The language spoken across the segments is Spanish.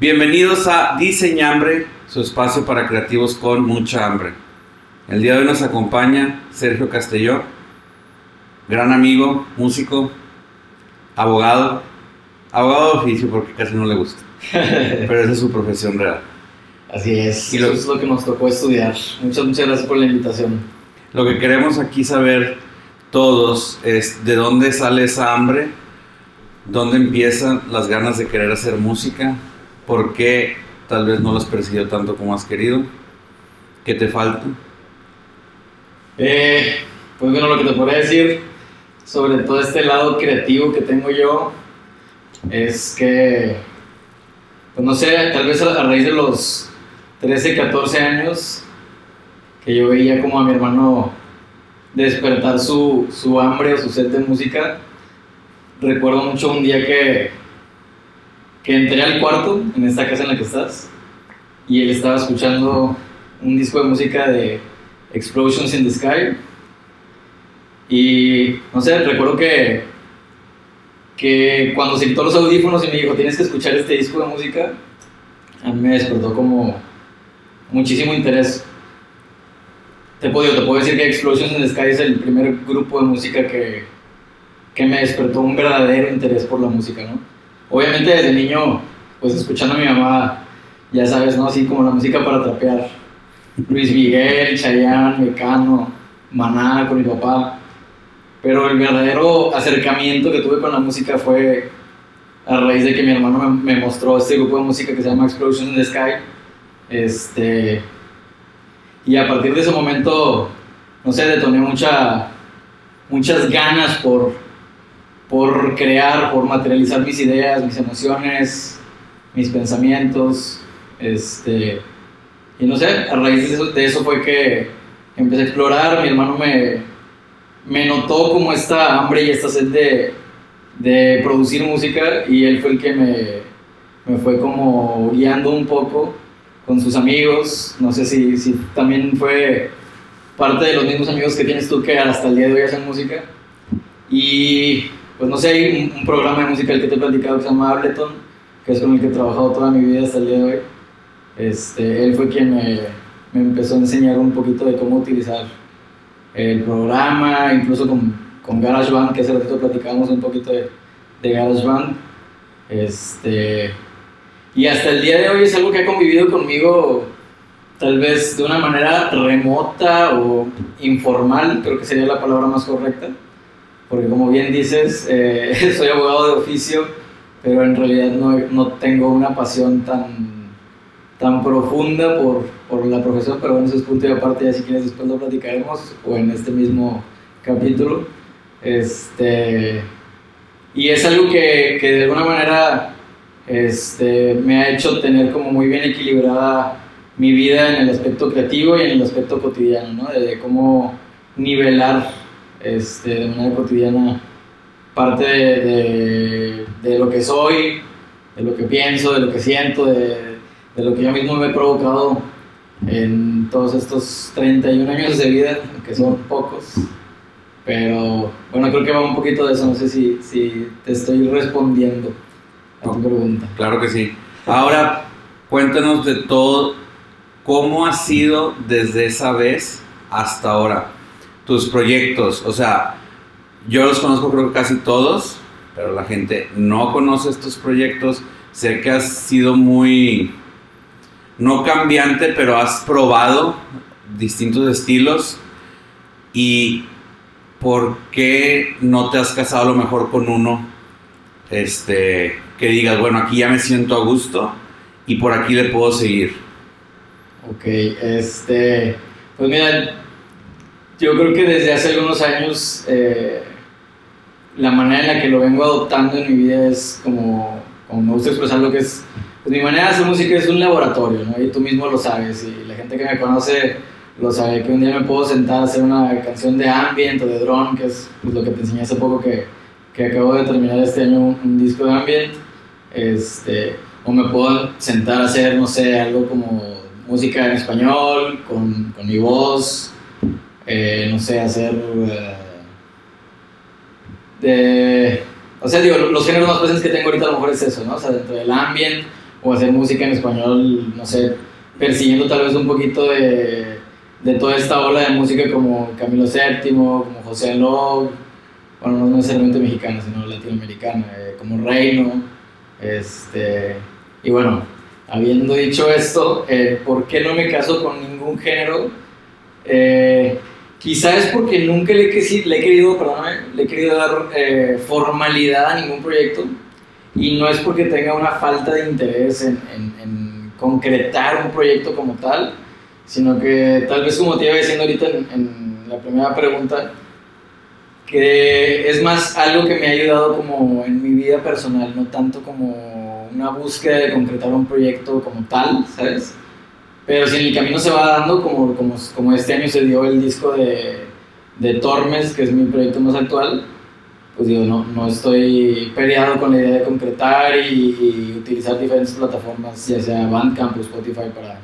Bienvenidos a Diseñambre, su espacio para creativos con mucha hambre. El día de hoy nos acompaña Sergio Castelló, gran amigo, músico, abogado, abogado de oficio porque casi no le gusta, pero esa es su profesión real. Así es, Y lo- eso es lo que nos tocó estudiar. Muchas, muchas gracias por la invitación. Lo que queremos aquí saber todos es de dónde sale esa hambre, dónde empiezan las ganas de querer hacer música, por qué tal vez no lo has tanto como has querido, qué te falta. Eh, pues bueno, lo que te podría decir sobre todo este lado creativo que tengo yo es que, pues no sé, tal vez a, a raíz de los 13, 14 años, que yo veía como a mi hermano despertar su, su hambre o su sed de música, recuerdo mucho un día que, que entré al cuarto, en esta casa en la que estás, y él estaba escuchando un disco de música de Explosions in the Sky. Y no sé, recuerdo que, que cuando se quitó los audífonos y me dijo, tienes que escuchar este disco de música, a mí me despertó como muchísimo interés. Te puedo, te puedo decir que Explosions in the Sky es el primer grupo de música que, que me despertó un verdadero interés por la música, ¿no? Obviamente desde niño, pues escuchando a mi mamá, ya sabes, ¿no? Así como la música para trapear. Luis Miguel, Chayanne, Mecano, Maná con mi papá. Pero el verdadero acercamiento que tuve con la música fue a raíz de que mi hermano me, mostró este grupo de música que se llama Explosions in the Sky. Este, y a partir de ese momento, no sé, detoné mucha, muchas ganas por, por crear, por materializar mis ideas, mis emociones, mis pensamientos. Este, y no sé, a raíz de eso, de eso fue que empecé a explorar, mi hermano me, me notó como esta hambre y esta sed de, de producir música y él fue el que me, me fue como guiando un poco con sus amigos, no sé si, si también fue parte de los mismos amigos que tienes tú que hasta el día de hoy hacen música. Y pues no sé, hay un, un programa de música que te he platicado que se llama Ableton, que es con el que he trabajado toda mi vida hasta el día de hoy. Este, él fue quien me, me empezó a enseñar un poquito de cómo utilizar el programa, incluso con, con GarageBand, que hace ratito platicábamos un poquito de, de GarageBand. Este, y hasta el día de hoy es algo que ha convivido conmigo tal vez de una manera remota o informal, creo que sería la palabra más correcta, porque como bien dices, eh, soy abogado de oficio, pero en realidad no, no tengo una pasión tan tan profunda por, por la profesión, pero bueno, eso es punto y aparte, ya si quieres después lo platicaremos, o en este mismo capítulo. Este, y es algo que, que de alguna manera este, me ha hecho tener como muy bien equilibrada mi vida en el aspecto creativo y en el aspecto cotidiano, ¿no? De, de cómo nivelar este, de manera cotidiana parte de, de, de lo que soy, de lo que pienso, de lo que siento, de, de lo que yo mismo me he provocado en todos estos 31 años de vida, que son pocos. Pero bueno, creo que va un poquito de eso, no sé si, si te estoy respondiendo a tu pregunta. Claro que sí. Ahora, cuéntanos de todo, cómo ha sido desde esa vez hasta ahora tus proyectos. O sea, yo los conozco creo que casi todos, pero la gente no conoce estos proyectos. Sé que has sido muy, no cambiante, pero has probado distintos estilos. ¿Y por qué no te has casado a lo mejor con uno? Este, que digas, bueno, aquí ya me siento a gusto y por aquí le puedo seguir. Ok, este, pues mira, yo creo que desde hace algunos años eh, la manera en la que lo vengo adoptando en mi vida es como, como me gusta expresar lo que es, pues mi manera de hacer música es un laboratorio, ¿no? Y tú mismo lo sabes, y la gente que me conoce lo sabe, que un día me puedo sentar a hacer una canción de ambient o de drone, que es pues, lo que te enseñé hace poco que, que acabo de terminar este año un, disco de ambient, este, o me puedo sentar a hacer, no sé, algo como música en español, con, con mi voz, eh, no sé, hacer... eh, de, o sea, digo, los géneros más presentes que tengo ahorita a lo mejor es eso, ¿no? O sea, dentro del ambient, o hacer música en español, no sé, persiguiendo tal vez un poquito de, de toda esta ola de música como Camilo VII, como José Log, bueno, no necesariamente mexicana, sino latinoamericana, eh, como Reino, este, y bueno, habiendo dicho esto, ¿por qué no me caso con ningún género? Eh, quizá es porque nunca le, he, querido, le he querido dar eh, formalidad a ningún proyecto y no es porque tenga una falta de interés en, en, concretar un proyecto como tal, sino que tal vez como te iba diciendo ahorita en, en la primera pregunta, que es más algo que me ha ayudado como en mi vida personal, no tanto como una búsqueda de concretar un proyecto como tal, ¿sabes? Pero si en el camino se va dando, como, como, como este año se dio el disco de, de Tormes, que es mi proyecto más actual, pues digo, no, no estoy peleado con la idea de concretar y, utilizar diferentes plataformas, ya sea Bandcamp o Spotify, para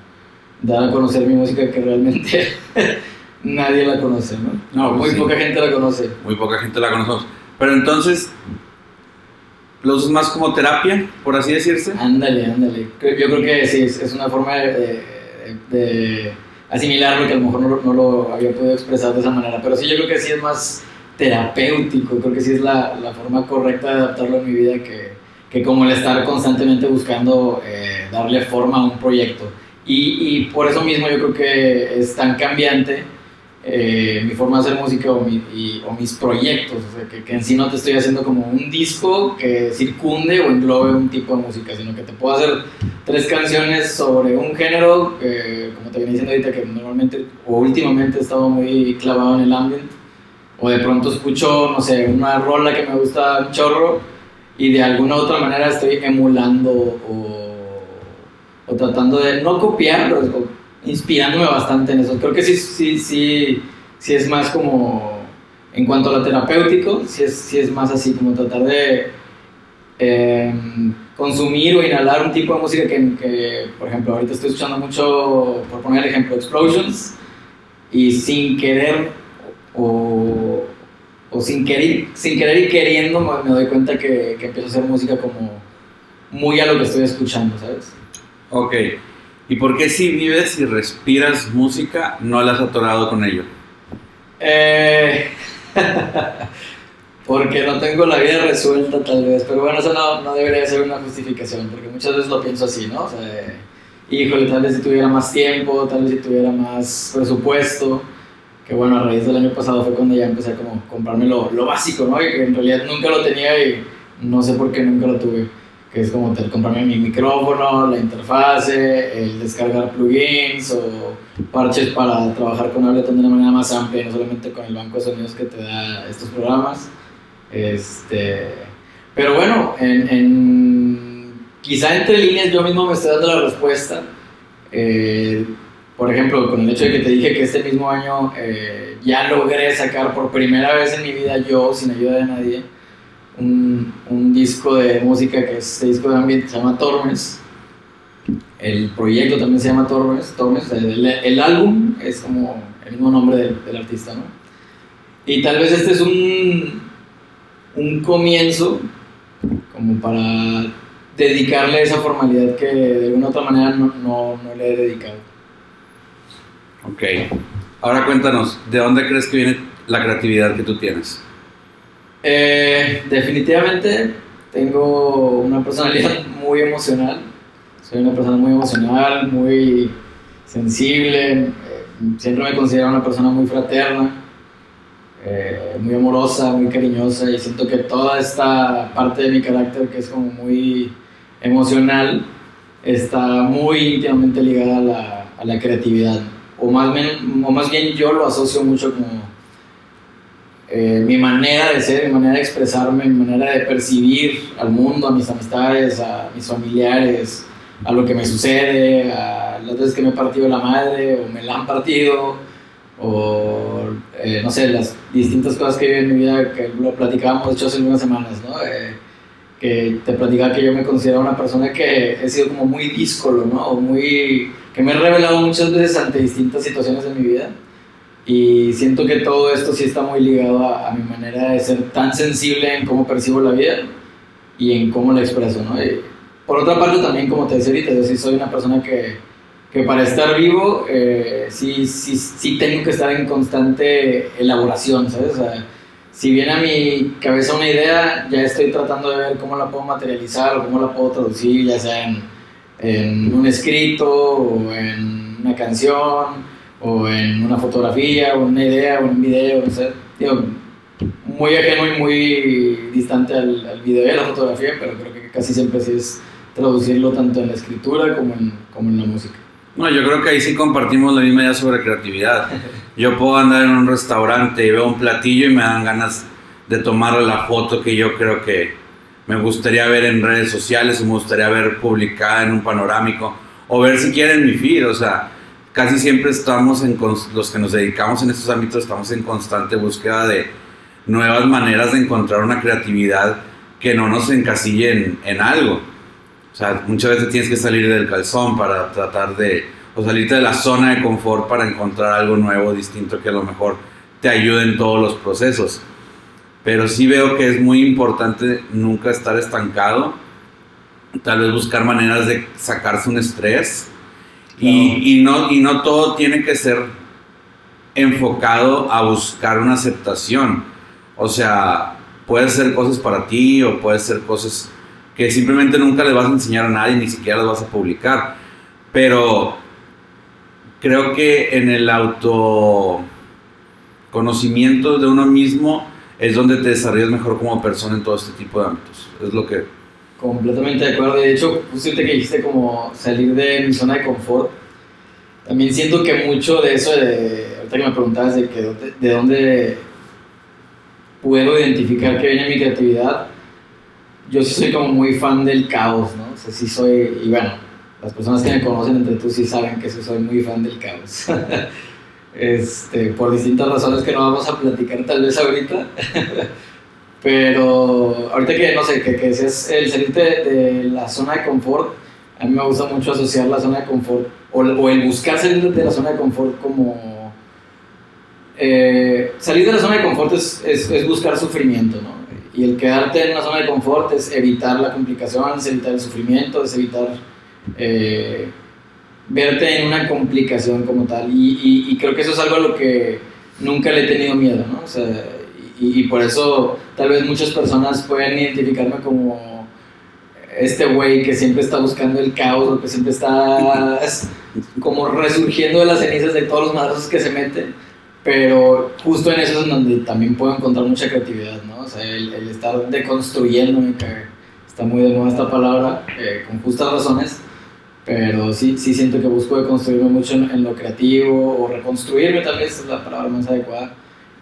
dar a conocer mi música que realmente nadie la conoce, ¿no? No, muy poca gente la conoce. Muy poca gente la conoce. Pero entonces, ¿lo usas más como terapia, por así decirse? Ándale, ándale. Yo creo que sí, es, una forma de, de, asimilarlo que a lo mejor no, no, lo había podido expresar de esa manera. Pero sí, yo creo que sí es más terapéutico, creo que sí es la, la forma correcta de adaptarlo a mi vida que, que como el estar constantemente buscando eh, darle forma a un proyecto. Y, y por eso mismo yo creo que es tan cambiante eh, mi forma de hacer música o, o mis proyectos, o sea, que, en sí no te estoy haciendo como un disco que circunde o englobe un tipo de música, sino que te puedo hacer tres canciones sobre un género, como te venía diciendo ahorita, que normalmente o últimamente he estado muy clavado en el ambient, o de pronto escucho, no sé, una rola que me gusta un chorro y de alguna u otra manera estoy emulando o, o tratando de no copiarlo, inspirándome bastante en eso. Creo que sí, sí, sí, sí es más como, en cuanto a lo terapéutico, sí es, sí es más así, como tratar de em, consumir o inhalar un tipo de música que, que, por ejemplo, ahorita estoy escuchando mucho, por poner el ejemplo, Explosions, y sin querer o, o sin, querer, sin querer y queriendo me, doy cuenta que, que empiezo a hacer música como muy a lo que estoy escuchando, ¿sabes? Ok. ¿Y por qué si vives y respiras música no la has atorado con ello? Eh, porque no tengo la vida resuelta tal vez, pero bueno, eso no, no, debería ser una justificación, porque muchas veces lo pienso así, ¿no? O sea, híjole, tal vez si tuviera más tiempo, tal vez si tuviera más presupuesto, que bueno, a raíz del año pasado fue cuando ya empecé a como comprarme lo, lo básico, ¿no? Y que en realidad nunca lo tenía y no sé por qué nunca lo tuve que es como comprarme mi micrófono, la interfase, el descargar plugins o parches para trabajar con Ableton de una manera más amplia, no solamente con el banco de sonidos que te da estos programas. Este, pero bueno, en, quizá entre líneas yo mismo me estoy dando la respuesta. Eh, por ejemplo, con el hecho de que te dije que este mismo año eh, ya logré sacar por primera vez en mi vida yo, sin ayuda de nadie, un, un, disco de música que es este disco de ambiente, se llama Tormes. El proyecto también se llama Tormes. Tormes el, el, álbum es como el mismo nombre del, artista, ¿no? Y tal vez este es un, un comienzo como para dedicarle esa formalidad que de alguna otra manera no, no, no le he dedicado. Ok. Ahora cuéntanos, ¿de dónde crees que viene la creatividad que tú tienes? Eh, definitivamente tengo una personalidad muy emocional. Soy una persona muy emocional, muy sensible. Eh, siempre me considero una persona muy fraterna, eh, muy amorosa, muy cariñosa y siento que toda esta parte de mi carácter que es como muy emocional está muy íntimamente ligada a la, a la creatividad. O más, bien, o más bien yo lo asocio mucho como eh, mi manera de ser, mi manera de expresarme, mi manera de percibir al mundo, a mis amistades, a mis familiares, a lo que me sucede, a las veces que me he partido la madre o me la han partido, o eh, no sé, las distintas cosas que he vivido en mi vida que lo platicábamos de hecho hace unas semanas, ¿no? Eh, que te platicaba que yo me considero una persona que he sido como muy díscolo, ¿no? O muy, que me he revelado muchas veces ante distintas situaciones de mi vida y siento que todo esto sí está muy ligado a, mi manera de ser tan sensible en cómo percibo la vida y en cómo la expreso, ¿no? por otra parte también, como te decía ahorita, yo sí soy una persona que, que para estar vivo, eh, sí, sí, sí tengo que estar en constante elaboración, ¿sabes? Si viene a mi cabeza una idea, ya estoy tratando de ver cómo la puedo materializar o cómo la puedo traducir, ya sea en un escrito o en una canción o en una fotografía o en una idea o en un video, no sé. Digo, muy ajeno y muy distante al, al video y a la fotografía, pero creo que casi siempre sí es traducirlo tanto en la escritura como en, como en la música. No, yo creo que ahí sí compartimos la misma idea sobre creatividad. Yo puedo andar en un restaurante y veo un platillo y me dan ganas de tomarle la foto que yo creo que me gustaría ver en redes sociales o me gustaría ver publicada en un panorámico o ver si quieren mi feed. O sea, casi siempre estamos en, los que nos dedicamos en estos ámbitos, estamos en constante búsqueda de nuevas maneras de encontrar una creatividad que no nos encasille en, en algo. O sea, muchas veces tienes que salir del calzón para tratar de, o salirte de la zona de confort para encontrar algo nuevo, distinto, que a lo mejor te ayude en todos los procesos. Pero sí veo que es muy importante nunca estar estancado, tal vez buscar maneras de sacarse un estrés y, y, no, y no todo tiene que ser enfocado a buscar una aceptación. O sea, puede ser cosas para ti o puede ser cosas que simplemente nunca le vas a enseñar a nadie, ni siquiera las vas a publicar. Pero creo que en el autoconocimiento de uno mismo es donde te desarrollas mejor como persona en todo este tipo de ámbitos. Es lo que... Completamente de acuerdo. De hecho, justo que dijiste como salir de mi zona de confort, también siento que mucho de eso, de, ahorita que me preguntabas de, que, de dónde puedo identificar que viene mi creatividad, yo sí soy como muy fan del caos, ¿no? O sea, sí soy, y bueno, las personas que me conocen entre tú sí saben que sí soy muy fan del caos. este, por distintas razones que no vamos a platicar tal vez ahorita. Pero ahorita que, no sé, que, que es el salirte de, la zona de confort, a mí me gusta mucho asociar la zona de confort, o, o el buscar salir de la zona de confort como... Eh, salir de la zona de confort es, es, es buscar sufrimiento, ¿no? Y el quedarte en una zona de confort es evitar la complicación, es evitar el sufrimiento, es evitar eh, verte en una complicación como tal. Y, y, creo que eso es algo a lo que nunca le he tenido miedo, ¿no? O sea, y, y, por eso tal vez muchas personas pueden identificarme como este güey que siempre está buscando el caos, que siempre está como resurgiendo de las cenizas de todos los madrazos que se meten pero justo en eso es donde también puedo encontrar mucha creatividad, ¿no? O sea, el, el estar deconstruyéndome, que está muy de nuevo esta palabra, eh, con justas razones, pero sí, sí siento que busco deconstruirme mucho en, lo creativo, o reconstruirme tal vez es la palabra más adecuada,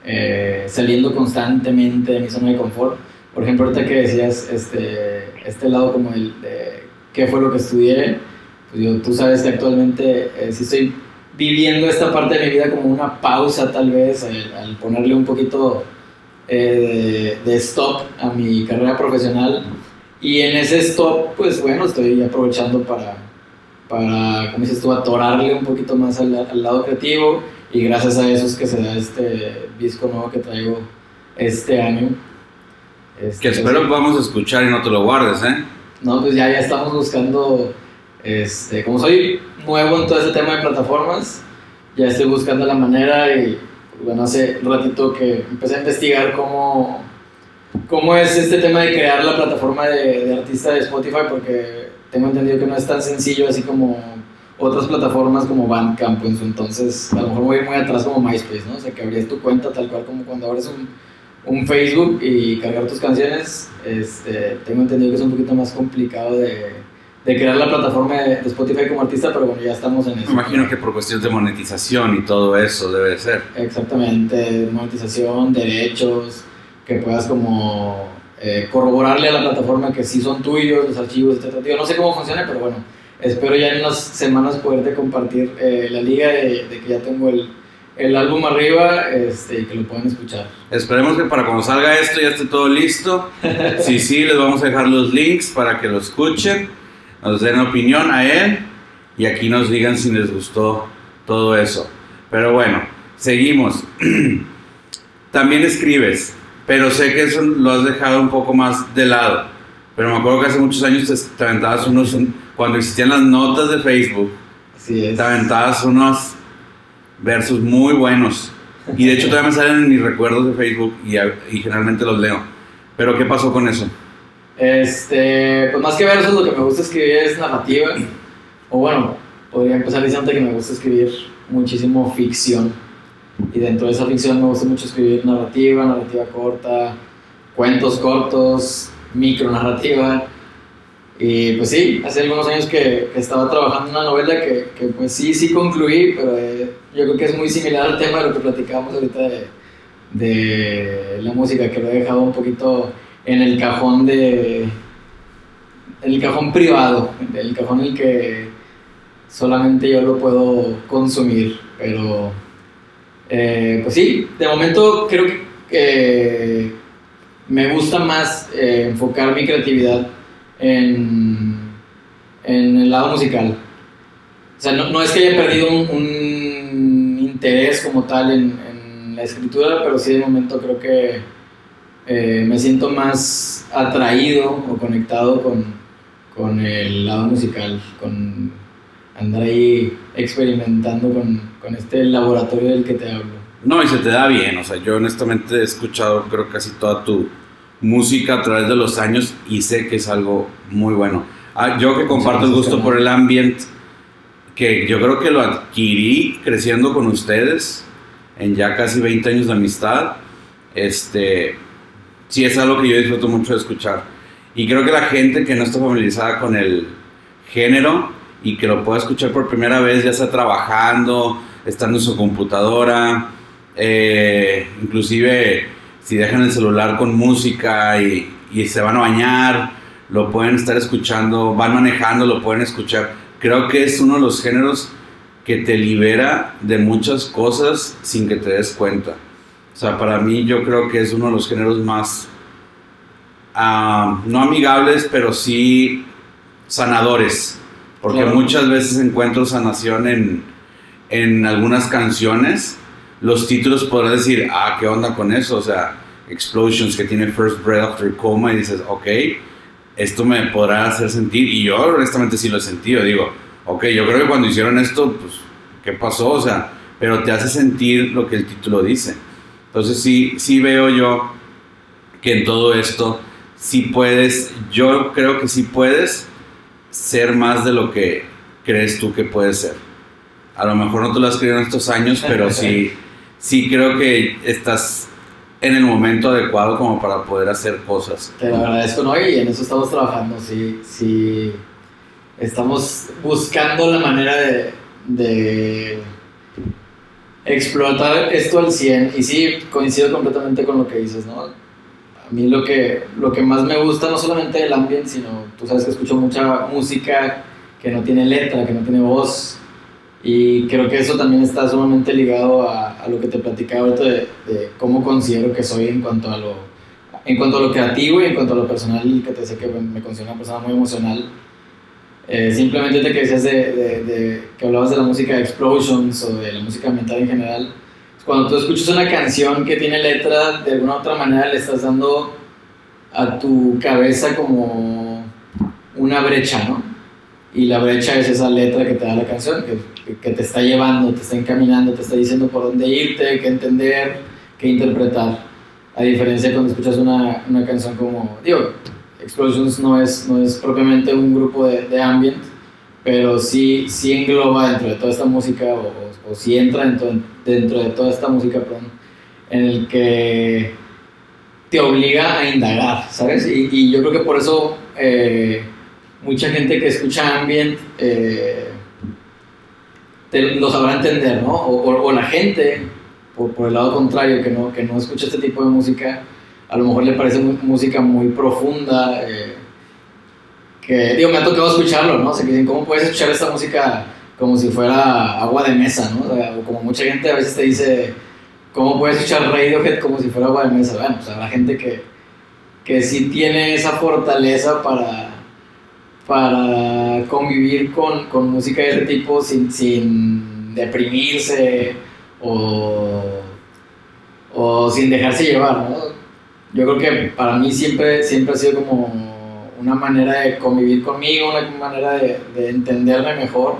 eh, saliendo constantemente de mi zona de confort. Por ejemplo, ahorita que decías este, este lado como el de qué fue lo que estudié, pues yo, tú sabes que actualmente eh, sí estoy viviendo esta parte de mi vida como una pausa tal vez, al, ponerle un poquito eh, de, stop a mi carrera profesional. Y en ese stop, pues bueno, estoy aprovechando para, para como dices tú, atorarle un poquito más al, al lado creativo. Y gracias a eso es que se da este disco nuevo que traigo este año. Este, que espero que a escuchar y no te lo guardes, ¿eh? No, pues ya, ya estamos buscando, este, como soy nuevo en todo ese tema de plataformas. Ya estoy buscando la manera y bueno, hace un ratito que empecé a investigar cómo, cómo es este tema de crear la plataforma de, de artista de Spotify porque tengo entendido que no es tan sencillo así como otras plataformas como Bandcamp en su entonces, a lo mejor voy muy atrás como MySpace, ¿no? O sea, que abrías tu cuenta tal cual como cuando abres un, un Facebook y cargar tus canciones, este, tengo entendido que es un poquito más complicado de, de crear la plataforma de, Spotify como artista, pero bueno, ya estamos en eso. Me imagino que por cuestiones de monetización y todo eso debe ser. Exactamente, monetización, derechos, que puedas como eh, corroborarle a la plataforma que sí son tuyos los archivos, etc. Yo no sé cómo funciona, pero bueno, espero ya en unas semanas poderte compartir eh, la liga de, de, que ya tengo el, el álbum arriba este, y que lo puedan escuchar. Esperemos que para cuando salga esto ya esté todo listo. sí, sí, les vamos a dejar los links para que lo escuchen nos den opinión a él y aquí nos digan si les gustó todo eso. Pero bueno, seguimos. También escribes, pero sé que eso lo has dejado un poco más de lado. Pero me acuerdo que hace muchos años te, aventabas unos, cuando existían las notas de Facebook, Así es. te aventabas unos versos muy buenos. Y de hecho todavía me salen en mis recuerdos de Facebook y, y generalmente los leo. Pero ¿qué pasó con eso? Este, pues más que versos, lo que me gusta escribir es narrativa. O bueno, podría empezar diciendo que me gusta escribir muchísimo ficción. Y dentro de esa ficción me gusta mucho escribir narrativa, narrativa corta, cuentos cortos, micronarrativa. Y pues sí, hace algunos años que, estaba trabajando en una novela que, que, pues sí, sí concluí, pero eh, yo creo que es muy similar al tema de lo que platicábamos ahorita de, la música, que lo he dejado un poquito en el cajón de. el cajón privado, el cajón en el que solamente yo lo puedo consumir. Pero, eh, pues sí, de momento creo que eh, me gusta más eh, enfocar mi creatividad en, en el lado musical. O sea, no, no es que haya perdido un, interés como tal en, en la escritura, pero sí de momento creo que eh, me siento más atraído o conectado con, con el lado musical, con andar ahí experimentando con, con este laboratorio del que te hablo. No, y se te da bien, o sea, yo honestamente he escuchado creo casi toda tu música a través de los años y sé que es algo muy bueno. Ah, yo que comparto el gusto por el ambient, que yo creo que lo adquirí creciendo con ustedes en ya casi 20 años de amistad, este, sí es algo que yo disfruto mucho de escuchar. Y creo que la gente que no está familiarizada con el género y que lo pueda escuchar por primera vez, ya sea trabajando, estando en su computadora, eh, inclusive si dejan el celular con música y, y se van a bañar, lo pueden estar escuchando, van manejando, lo pueden escuchar. Creo que es uno de los géneros que te libera de muchas cosas sin que te des cuenta. O sea, para mí yo creo que es uno de los géneros más, ah, no amigables, pero sí sanadores. Porque Claro. muchas veces encuentro sanación en, en algunas canciones. Los títulos podrás decir, ah, ¿qué onda con eso? O sea, Explosions que tiene First Breath After Coma y dices, ok, esto me podrá hacer sentir. Y yo honestamente sí lo he sentido. Digo, ok, yo creo que cuando hicieron esto, pues, ¿qué pasó? O sea, pero te hace sentir lo que el título dice. Entonces sí, sí veo yo que en todo esto sí puedes, yo creo que sí puedes ser más de lo que crees tú que puedes ser. A lo mejor no te lo has creído en estos años, pero sí, sí creo que estás en el momento adecuado como para poder hacer cosas. Te lo agradezco, ¿no? Y en eso estamos trabajando, sí, sí. Estamos buscando la manera de, de explotar esto al 100. Y sí, coincido completamente con lo que dices, ¿no? A mí lo que, lo que más me gusta, no solamente el ambiente, sino tú sabes que escucho mucha música que no tiene letra, que no tiene voz. Y creo que eso también está sumamente ligado a, a lo que te platicaba ahorita de, cómo considero que soy en cuanto a lo, en cuanto a lo creativo y en cuanto a lo personal, que te sé que me considero una persona muy emocional. Eh, simplemente te que decías de, de, de- que hablabas de la música de Explosions o de la música ambiental en general. Cuando tú escuchas una canción que tiene letra, de alguna u otra manera le estás dando a tu cabeza como una brecha, ¿no? Y la brecha es esa letra que te da la canción, que, que te está llevando, te está encaminando, te está diciendo por dónde irte, qué entender, qué interpretar. A diferencia de cuando escuchas una, una canción como, digo, Explosions no es, no es propiamente un grupo de, de ambient, pero sí, sí engloba dentro de toda esta música, o, o, sí entra dentro, dentro de toda esta música, perdón, en el que te obliga a indagar, ¿sabes? Y, y yo creo que por eso eh, mucha gente que escucha ambient eh, lo sabrá entender, ¿no? O, o- o la gente, por, por el lado contrario, que no, que no escucha este tipo de música, a lo mejor le parece música muy profunda. eh, que, digo, me ha tocado escucharlo, ¿no? O sea, dicen, ¿cómo puedes escuchar esta música como si fuera agua de mesa, ¿no? O, sea, o como mucha gente a veces te dice, ¿cómo puedes escuchar Radiohead como si fuera agua de mesa? Bueno, pues habrá gente que, que sí tiene esa fortaleza para, para convivir con, con música de ese tipo sin, sin deprimirse o, o sin dejarse llevar, ¿no? Yo creo que para mí siempre, siempre ha sido como una manera de convivir conmigo, una manera de, de entenderme mejor.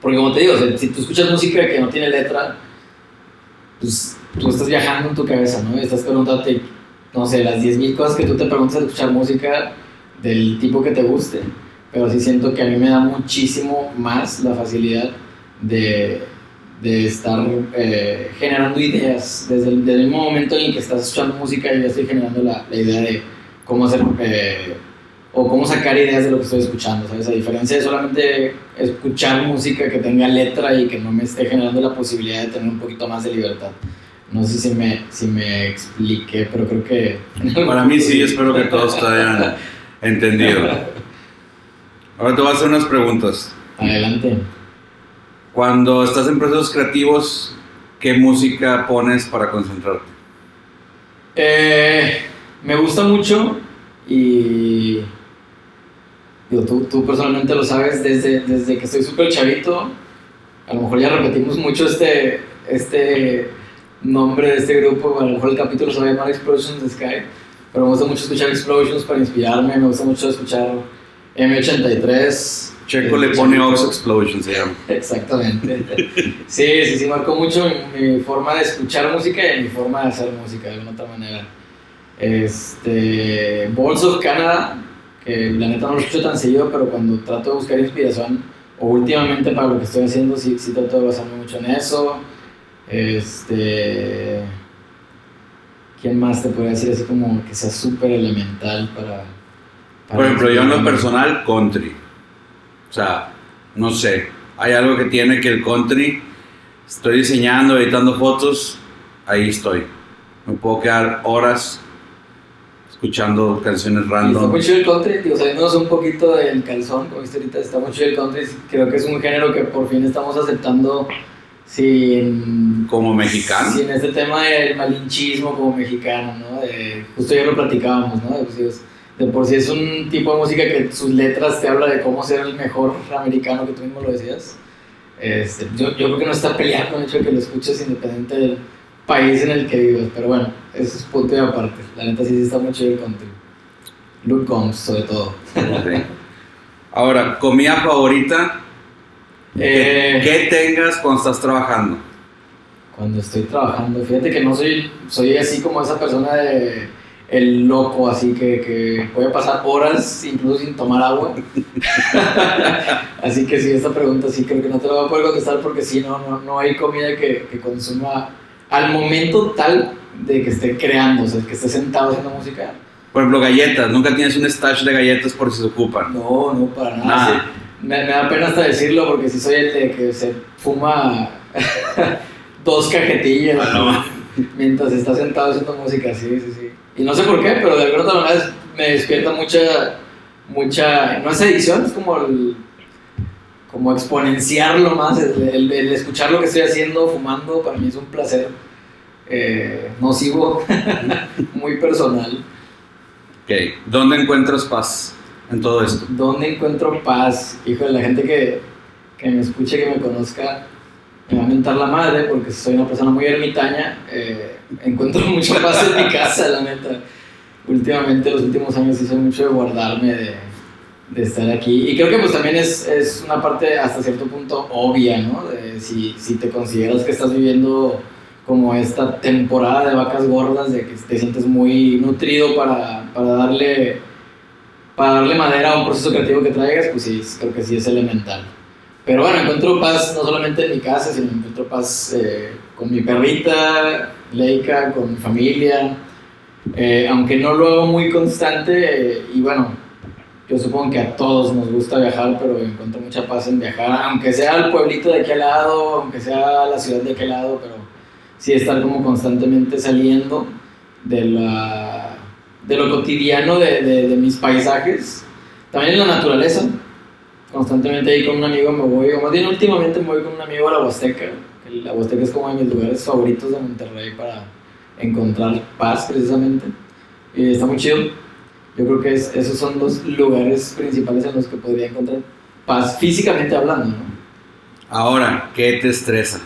Porque como te digo, si tú escuchas música que no tiene letra, pues tú estás viajando en tu cabeza, ¿no? Estás preguntándote, no sé, las 10.000 cosas que tú te preguntas al escuchar música del tipo que te guste. Pero sí siento que a mí me da muchísimo más la facilidad de, de estar eh, generando ideas. Desde el, desde el momento en que estás escuchando música, yo ya estoy generando la, la idea de cómo hacer eh, o cómo sacar ideas de lo que estoy escuchando, ¿sabes? A diferencia de solamente escuchar música que tenga letra y que no me esté generando la posibilidad de tener un poquito más de libertad. No sé si me, si me expliqué, pero creo que... Para mí sí, espero que todos te hayan entendido. Ahora te voy a hacer unas preguntas. Adelante. Cuando estás en procesos creativos, ¿qué música pones para concentrarte? Eh, me gusta mucho y digo, tú, tú personalmente lo sabes desde, desde que estoy súper chavito. A lo mejor ya repetimos mucho este, este nombre de este grupo. A lo mejor el capítulo se va a llamar Explosions the Sky. Pero me gusta mucho escuchar Explosions para inspirarme. Me gusta mucho escuchar M83. Checo Eh, le pone Chavito. Ox Explosion, se llama. Exactamente. Sí, sí, sí, marcó mucho mi, mi forma de escuchar música y mi forma de hacer música de alguna otra manera. Este, Balls of Canada, que la neta no lo escucho tan seguido, pero cuando trato de buscar inspiración, o últimamente para lo que estoy haciendo, sí, sí trato de basarme mucho en eso. Este. ¿Quién más te podría decir así como que sea súper elemental para, para Por ejemplo, yo en lo inspirarme? personal, country. O sea, no sé. Hay algo que tiene que el country. Estoy diseñando, editando fotos. Ahí estoy. Me puedo quedar horas escuchando canciones Y está random. muy chido el country, digo, saliéndonos un poquito del calzón, como viste ahorita, está muy chido el country. Creo que es un género que por fin estamos aceptando sin, Como mexicano. sin este tema del malinchismo como mexicano, ¿no? De- justo ya lo platicábamos, ¿no? De, pues, de por sí es un tipo de música que sus letras te habla de cómo ser el mejor americano, que tú mismo lo decías. Este, yo, yo creo que no está peleando con el hecho de que lo escuches independiente del país en el que vivas, pero bueno, eso es punto y aparte. La neta sí, sí está muy chido el country. Luke Combs, sobre todo. Ahora, comida favorita Eh, que tengas cuando estás trabajando. Cuando estoy trabajando, fíjate que no soy, soy así como esa persona de el loco, así que, que puede pasar horas incluso sin tomar agua. así que sí, esta pregunta sí creo que no te la voy a poder contestar porque sí, no, no, no hay comida que, que consuma al momento tal de que esté creando, o sea, que esté sentado haciendo música. Por ejemplo, galletas. Nunca tienes un stash de galletas por si se ocupan. No, no, para nada. Nada. sí. Me, me da pena hasta decirlo porque si soy el de que se fuma dos cajetillas Ah, no. mientras está sentado haciendo música, sí, sí, sí. Y no sé por qué, pero de alguna manera me despierta mucha, mucha, no es edición, es como el, como exponenciarlo más, el, el- el escuchar lo que estoy haciendo, fumando, para mí es un placer eh, nocivo, muy personal. Ok. ¿Dónde encuentras paz en todo esto? ¿Dónde encuentro paz? Hijo la gente que, que me escuche, que me conozca, me va a mentar la madre porque soy una persona muy ermitaña. eh, encuentro mucha paz en mi casa, la neta. Últimamente, los últimos años, hice mucho de guardarme, de, de estar aquí. Y creo que pues también es, es una parte hasta cierto punto obvia, ¿no? De si, si te consideras que estás viviendo como esta temporada de vacas gordas, de que te sientes muy nutrido para, para darle para darle madera a un proceso creativo que traigas, pues sí, creo que sí es elemental. Pero bueno, encuentro paz no solamente en mi casa, sino encuentro paz eh, con mi perrita, Leica, con mi familia. Eh, aunque no lo hago muy constante, eh, y bueno, yo supongo que a todos nos gusta viajar, pero encuentro mucha paz en viajar, aunque sea al pueblito de aquí al lado, aunque sea la ciudad de aquí al lado, pero sí estar como constantemente saliendo de la de lo cotidiano de, de, de mis paisajes, también en la naturaleza. Constantemente ahí con un amigo me voy, o más bien últimamente me voy con un amigo a la Huasteca. La Huasteca es como de mis lugares favoritos de Monterrey para encontrar paz precisamente. Y está muy chido. Yo creo que es- esos son los lugares principales en los que podría encontrar paz físicamente hablando. ¿no? Ahora, ¿qué te estresa?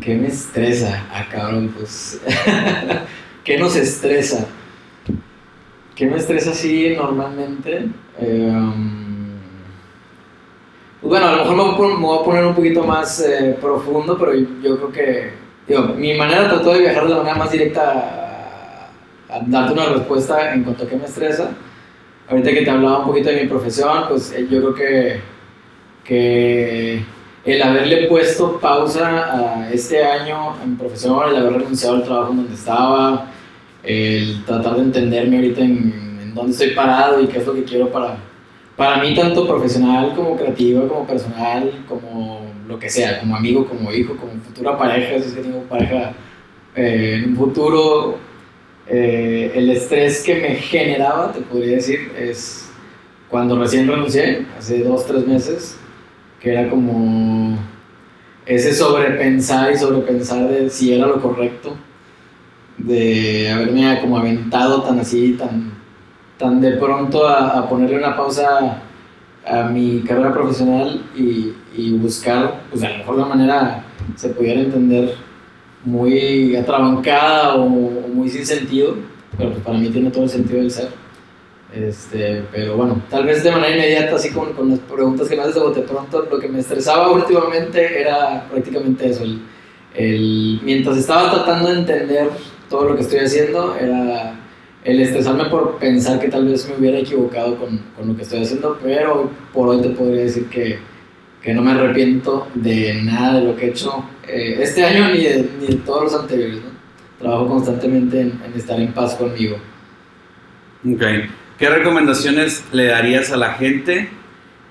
¿Qué me estresa? Ah, cabrón, pues. ¿Qué nos estresa? ¿Qué me estresa así normalmente? Eh, pues bueno, a lo mejor me voy a poner un poquito más eh, profundo, pero yo, creo que, digo, mi manera trató de viajar de la manera más directa a, a, darte una respuesta en cuanto a qué me estresa. Ahorita que te hablaba un poquito de mi profesión, pues eh, yo creo que, que el haberle puesto pausa a este año en profesión, el haber renunciado al trabajo donde estaba, el tratar de entenderme ahorita en, dónde estoy parado y qué es lo que quiero para, para mí, tanto profesional como creativo, como personal, como lo que sea, como amigo, como hijo, como futura pareja, si es que tengo pareja eh, en un futuro, eh, el estrés que me generaba, te podría decir, es cuando recién renuncié, hace dos, tres meses, que era como ese sobrepensar y sobrepensar de si era lo correcto, de haberme como aventado tan así, tan tan de pronto a, ponerle una pausa a mi carrera profesional y, y, buscar, pues a lo mejor una manera se pudiera entender muy atrabancada o, muy sin sentido, pero pues para mí tiene todo el sentido del ser. Este, pero bueno, tal vez de manera inmediata, así con, con las preguntas que me haces de bote pronto, lo que me estresaba últimamente era prácticamente eso. El, mientras estaba tratando de entender todo lo que estoy haciendo, era el estresarme por pensar que tal vez me hubiera equivocado con, con lo que estoy haciendo, pero por hoy te podría decir que, que, no me arrepiento de nada de lo que he hecho eh, este año ni de, ni de, todos los anteriores. ¿no? Trabajo constantemente en, en, estar en paz conmigo. Ok. ¿Qué recomendaciones le darías a la gente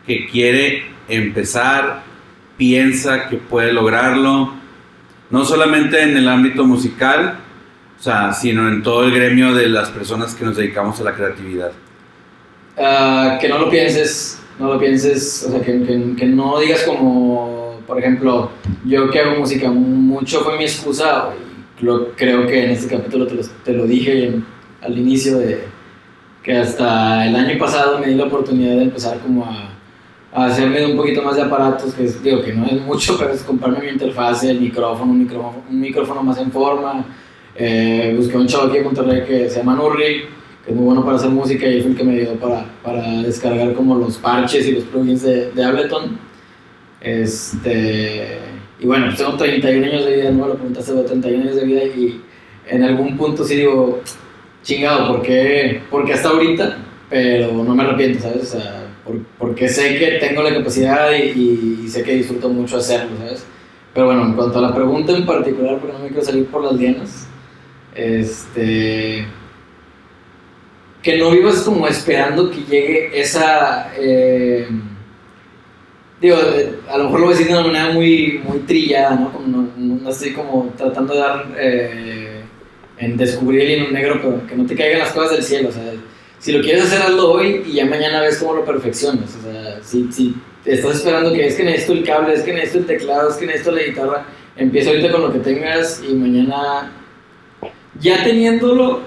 que quiere empezar, piensa que puede lograrlo, no solamente en el ámbito musical, o sea, sino en todo el gremio de las personas que nos dedicamos a la creatividad. Uh, que no lo pienses, no lo pienses, o sea, que, que, no digas como, por ejemplo, yo que hago música, mucho fue mi excusa, lo, creo que en este capítulo te lo, te lo dije al inicio de que hasta el año pasado me di la oportunidad de empezar como a, a hacerme un poquito más de aparatos, que digo que no es mucho, pero es comprarme mi interfase, el micrófono, un micrófono, un micrófono más en forma, eh, busqué un chavo aquí en Monterrey que se llama Nurri, que es muy bueno para hacer música y fue el que me ayudó para, para descargar como los parches y los plugins de, de Ableton. Este, y bueno, pues tengo 31 años de vida, no me lo preguntaste, tengo 31 años de vida y en algún punto sí digo, chingado, ¿por qué? Porque hasta ahorita, pero no me arrepiento, ¿sabes? O sea, por, porque sé que tengo la capacidad y, y, sé que disfruto mucho hacerlo, ¿sabes? Pero bueno, en cuanto a la pregunta en particular, porque no me quiero salir por las dienas, este, que no vivas como esperando que llegue esa... Eh, digo, a lo mejor lo voy a decir de una manera muy, muy trillada, ¿no? Como no, estoy como tratando de dar eh, en descubrir el hilo negro, pero que no te caigan las cosas del cielo. O sea, si lo quieres hacer, hazlo hoy y ya mañana ves cómo lo perfeccionas. O sea, si, si estás esperando que es que necesito el cable, es que necesito el teclado, es que necesito la guitarra, empieza ahorita con lo que tengas y mañana ya teniéndolo,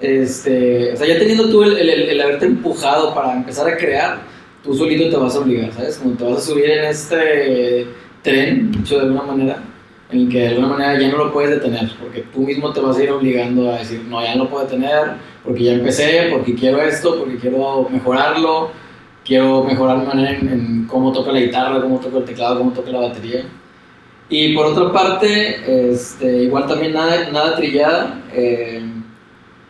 este, o sea, ya teniendo tú el, haberte empujado para empezar a crear, tú solito te vas a obligar, ¿sabes? Como te vas a subir en este tren, dicho de alguna manera, en el que de alguna manera ya no lo puedes detener, porque tú mismo te vas a ir obligando a decir, no, ya no lo puedo detener, porque ya empecé, porque quiero esto, porque quiero mejorarlo, quiero mejorar mi manera en, en cómo toca la guitarra, cómo toca el teclado, cómo toca la batería. Y por otra parte, este, igual también nada, nada trillada, eh,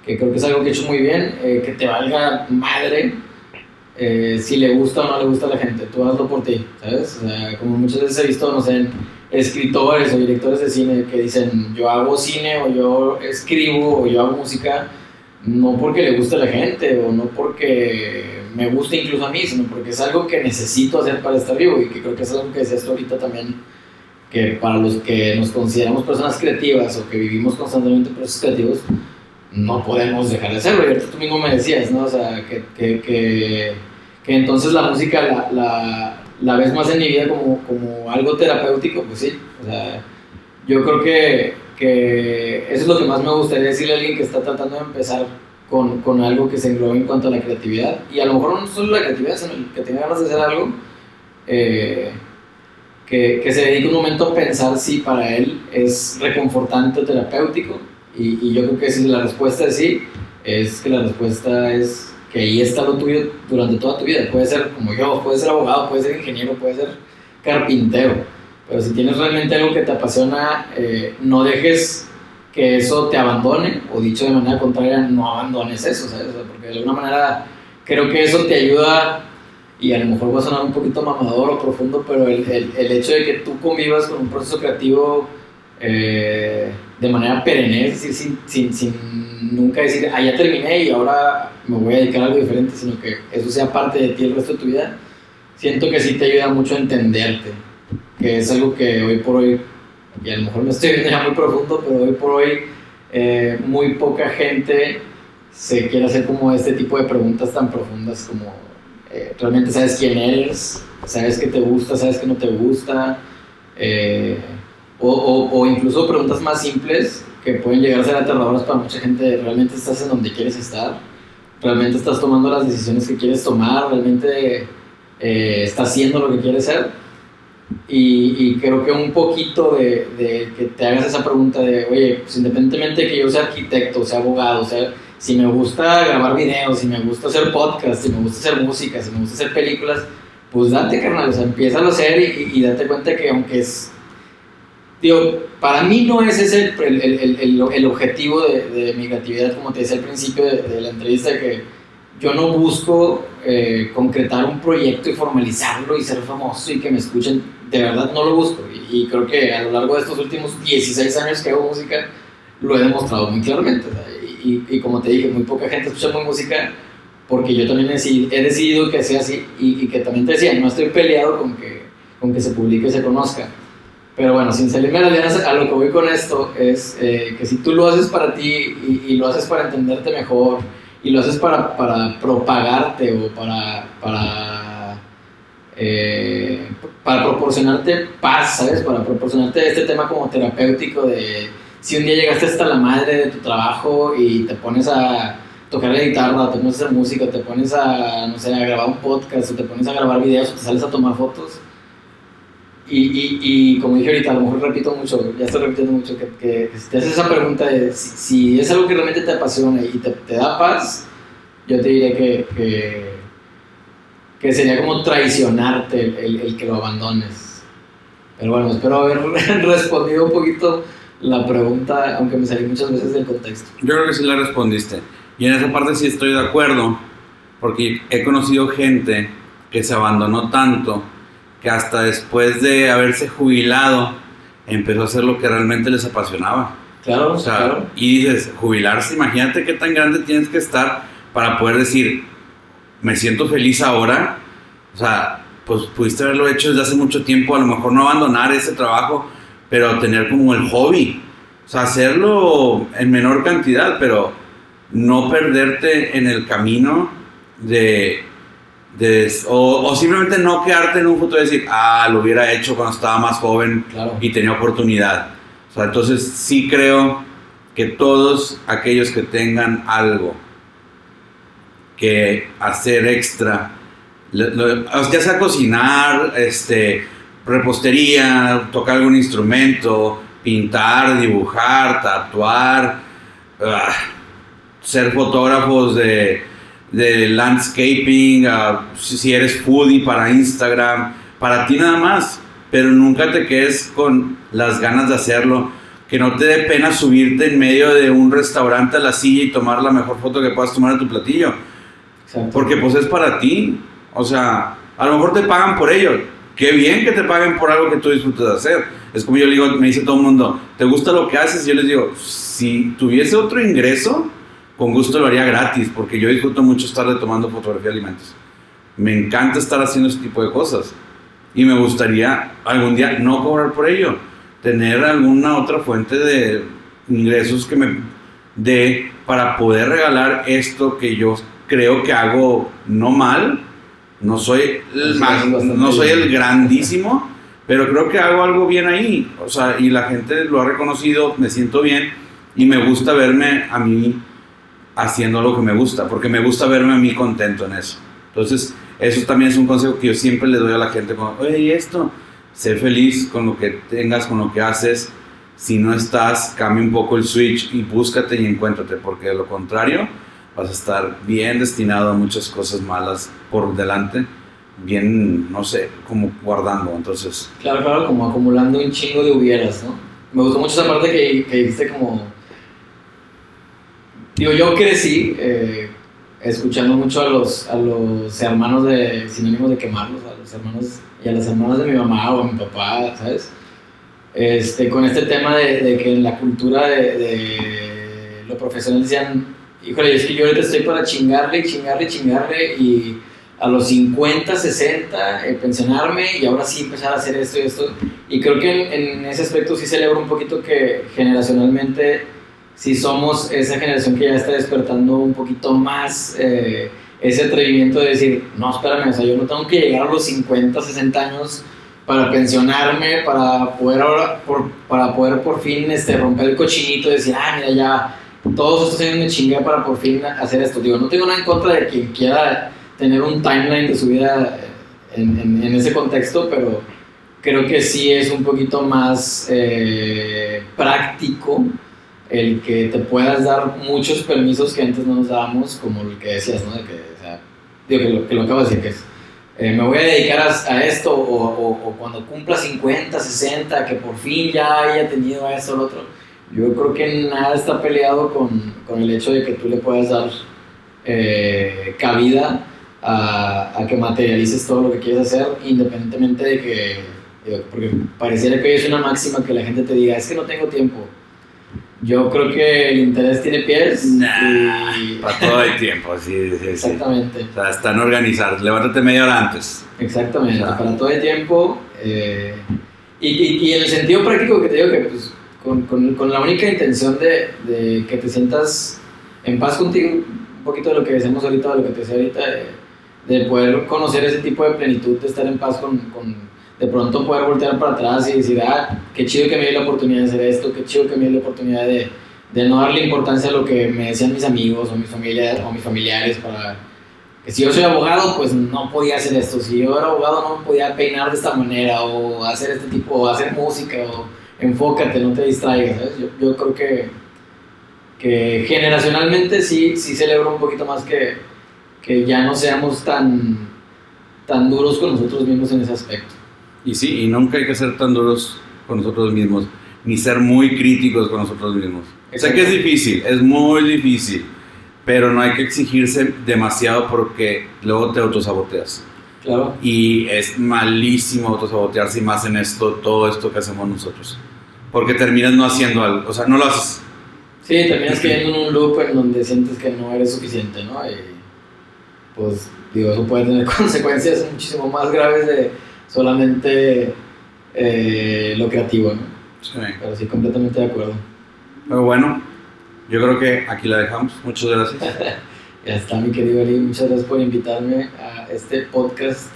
que creo que es algo que he hecho muy bien, eh, que te valga madre eh, si le gusta o no le gusta a la gente, tú hazlo por ti, ¿sabes? O sea, como muchas veces he visto, no sé, escritores o directores de cine que dicen, yo hago cine o yo escribo o yo hago música, no porque le guste a la gente o no porque me guste incluso a mí, sino porque es algo que necesito hacer para estar vivo y que creo que es algo que decías tú ahorita también que para los que nos consideramos personas creativas o que vivimos constantemente procesos creativos, no podemos dejar de hacerlo. Y ahorita tú mismo me decías, ¿no? O sea, que, que, que, que entonces la música la, la, la, ves más en mi vida como, como algo terapéutico, pues sí. O sea, yo creo que, que eso es lo que más me gustaría decirle a alguien que está tratando de empezar con, con algo que se englobe en cuanto a la creatividad. Y a lo mejor no solo la creatividad, sino que tenga ganas de hacer algo. Eh, que, que, se dedique un momento a pensar si para él es reconfortante o terapéutico. Y, y, yo creo que si la respuesta es sí, es que la respuesta es que ahí está lo tuyo durante toda tu vida. Puede ser como yo, puede ser abogado, puede ser ingeniero, puede ser carpintero. Pero si tienes realmente algo que te apasiona, eh, no dejes que eso te abandone, o dicho de manera contraria, no abandones eso, ¿sabes? porque de alguna manera creo que eso te ayuda, y a lo mejor va a sonar un poquito mamador o profundo, pero el, el, el hecho de que tú convivas con un proceso creativo eh, de manera perenne, es decir, sin, sin, sin, nunca decir, ah, ya terminé y ahora me voy a dedicar a algo diferente, sino que eso sea parte de ti el resto de tu vida, siento que sí te ayuda mucho a entenderte, que es algo que hoy por hoy, y a lo mejor me estoy viendo ya muy profundo, pero hoy por hoy eh, muy poca gente se quiere hacer como este tipo de preguntas tan profundas como eh, realmente sabes quién eres, sabes qué te gusta, sabes qué no te gusta. Eh, o, o, incluso preguntas más simples que pueden llegar a ser aterradoras para mucha gente. ¿Realmente estás en donde quieres estar? ¿Realmente estás tomando las decisiones que quieres tomar? ¿Realmente eh, estás haciendo lo que quieres ser? Y, y creo que un poquito de, de, que te hagas esa pregunta de, oye, pues independientemente de que yo sea arquitecto, sea abogado, sea, si me gusta grabar videos, si me gusta hacer podcast, si me gusta hacer música, si me gusta hacer películas, pues date, carnal, o sea, empieza a hacer y, date cuenta que aunque es digo, para mí no es ese el, el, el, el objetivo de, mi creatividad, como te decía al principio de, la entrevista, que yo no busco eh, concretar un proyecto y formalizarlo y ser famoso y que me escuchen, de verdad no lo busco. Y, creo que a lo largo de estos últimos 16 años que hago música, lo he demostrado muy claramente. Y, y, como te dije, muy poca gente escucha mi música porque yo también he, decidido que sea así y, que también te decía, no estoy peleado con que, con que se publique y se conozca pero bueno, sin salirme de las a lo que voy con esto es eh, que si tú lo haces para ti y, lo haces para entenderte mejor y lo haces para, para propagarte o para, para, eh, proporcionarte paz, ¿sabes? Para proporcionarte este tema como terapéutico de si un día llegaste hasta la madre de tu trabajo y te pones a tocar la guitarra, te pones a hacer música, te pones a, no sé, a grabar un podcast o te pones a grabar videos o te sales a tomar fotos y, y, y, como dije ahorita, a lo mejor repito mucho, ya estoy repitiendo mucho, que, que, que si te haces esa pregunta de si, si, es algo que realmente te apasiona y te, te da paz, yo te diré que, que, que sería como traicionarte el, el, el, que lo abandones. Pero bueno, espero haber respondido un poquito la pregunta, aunque me salí muchas veces del contexto. Yo creo que sí la respondiste. Y en esa parte sí estoy de acuerdo, porque he conocido gente que se abandonó tanto que hasta después de haberse jubilado empezó a hacer lo que realmente les apasionaba. Claro, o sea, claro. Y dices, jubilarse, imagínate qué tan grande tienes que estar para poder decir, me siento feliz ahora. O sea, pues pudiste haberlo hecho desde hace mucho tiempo, a lo mejor no abandonar ese trabajo, pero tener como el hobby. O sea, hacerlo en menor cantidad, pero no perderte en el camino de de, o, o, simplemente no quedarte en un futuro y decir, ah, lo hubiera hecho cuando estaba más joven claro. y tenía oportunidad. O sea, entonces sí creo que todos aquellos que tengan algo que hacer extra, ya sea cocinar, este, repostería, tocar algún instrumento, pintar, dibujar, tatuar, uh, ser fotógrafos de de landscaping, uh, si eres foodie para Instagram, para ti nada más, pero nunca te quedes con las ganas de hacerlo, que no te dé pena subirte en medio de un restaurante a la silla y tomar la mejor foto que puedas tomar de tu platillo, porque pues es para ti, o sea, a lo mejor te pagan por ello, qué bien que te paguen por algo que tú disfrutas hacer, es como yo le digo, me dice todo el mundo, ¿te gusta lo que haces? Y yo les digo, si tuviese otro ingreso, con gusto lo haría gratis, porque yo disfruto mucho estar tomando fotografía de alimentos. Me encanta estar haciendo ese tipo de cosas. Y me gustaría algún día no cobrar por ello, tener alguna otra fuente de ingresos que me dé para poder regalar esto que yo creo que hago no mal. No soy el, más, no soy el grandísimo, pero creo que hago algo bien ahí. O sea, y la gente lo ha reconocido, me siento bien y me gusta verme a mí haciendo lo que me gusta, porque me gusta verme a mí contento en eso. Entonces, eso también es un consejo que yo siempre le doy a la gente, como, oye, esto, sé feliz con lo que tengas, con lo que haces. Si no estás, cambia un poco el switch y búscate y encuéntrate, porque de lo contrario, vas a estar bien destinado a muchas cosas malas por delante, bien, no sé, como guardando, entonces... Claro, claro, como acumulando un chingo de hubieras, ¿no? Me gustó mucho esa parte que, que dijiste como... Digo, yo crecí eh, escuchando mucho a los, a los hermanos de sinónimos de quemarlos, a los hermanos y a las hermanas de mi mamá o a mi papá, ¿sabes? Este, con este tema de, de que en la cultura de, de lo profesional decían, híjole, es que yo ahorita estoy para chingarle, chingarle, chingarle y a los 50, 60, eh, pensionarme y ahora sí empezar a hacer esto y esto. Y creo que en, en ese aspecto sí celebro un poquito que generacionalmente sí somos esa generación que ya está despertando un poquito más eh, ese atrevimiento de decir, no, espérame, o sea, yo no tengo que llegar a los 50, 60 años para pensionarme, para poder ahora, por, para poder por fin este, romper el cochinito y decir, ah, mira, ya todos estos años me chingué para por fin hacer esto. Digo, no tengo nada en contra de quien quiera tener un timeline de su vida en, ese contexto, pero creo que sí es un poquito más eh, práctico el que te puedas dar muchos permisos que antes no nos dábamos, como el que decías, ¿no? De que, o sea, digo que lo, que lo acabo de decir, que es, eh, me voy a dedicar a, esto, o, cuando cumpla 50, 60, que por fin ya haya tenido esto o lo otro. Yo creo que nada está peleado con, con el hecho de que tú le puedas dar eh, cabida a, a, que materialices todo lo que quieres hacer, independientemente de que, porque pareciera que es una máxima que la gente te diga, es que no tengo tiempo yo creo que el interés tiene pies. Nah, y... Para todo el tiempo, sí, sí, Exactamente. Sí. O sea, están organizados. Levántate media hora antes. Exactamente, o sea, para todo el tiempo. Eh, y, y, y, en el sentido práctico que te digo que pues, con, con, con la única intención de, de, que te sientas en paz contigo, un poquito de lo que decimos ahorita, de lo que te decía ahorita, de, de poder conocer ese tipo de plenitud, de estar en paz con, con de pronto poder voltear para atrás y decir, ah, qué chido que me dio la oportunidad de hacer esto, qué chido que me dio la oportunidad de, de no darle importancia a lo que me decían mis amigos o mis, familia, o mis familiares para que si yo soy abogado, pues no podía hacer esto, si yo era abogado no podía peinar de esta manera o hacer este tipo, o hacer música o enfócate, no te distraigas, ¿sabes? Yo, yo creo que, que generacionalmente sí, sí celebro un poquito más que, que ya no seamos tan, tan duros con nosotros mismos en ese aspecto. Y sí, y nunca hay que ser tan duros con nosotros mismos, ni ser muy críticos con nosotros mismos. Sé que es difícil, es muy difícil, pero no hay que exigirse demasiado porque luego te autosaboteas. Claro. Y es malísimo autosabotearse y más en esto, todo esto que hacemos nosotros. Porque terminas no haciendo algo, o sea, no lo haces. Sí, terminas cayendo en un loop en donde sientes que no eres suficiente, ¿no? Y pues, digo, eso puede tener consecuencias muchísimo más graves de solamente eh, lo creativo, ¿no? Sí. Pero sí, completamente de acuerdo. Pero bueno, yo creo que aquí la dejamos. Muchas gracias. ya está, mi querido Eli. Muchas gracias por invitarme a este podcast.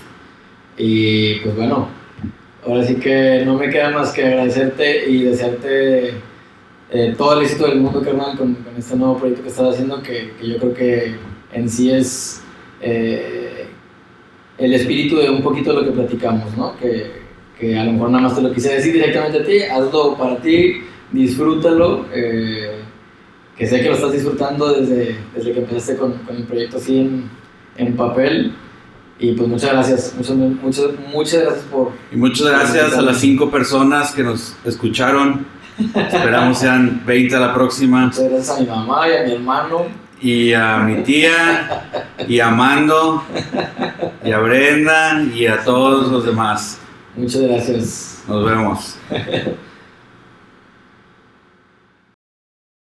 Y pues bueno, ahora sí que no me queda más que agradecerte y desearte eh, todo el éxito del mundo, carnal, con, con, este nuevo proyecto que estás haciendo, que, que yo creo que en sí es eh, el espíritu de un poquito lo que platicamos, ¿no? Que, que, a lo mejor nada más te lo quise decir directamente a ti, hazlo para ti, disfrútalo, eh, que sé que lo estás disfrutando desde, desde que empezaste con, con el proyecto así en, en, papel. Y pues muchas gracias, muchas, muchas, muchas gracias por... Y muchas gracias a las cinco personas que nos escucharon. Esperamos sean 20 a la próxima. Muchas gracias a mi mamá y a mi hermano y a mi tía, y a Mando, y a Brenda, y a todos los demás. Muchas gracias. Nos vemos.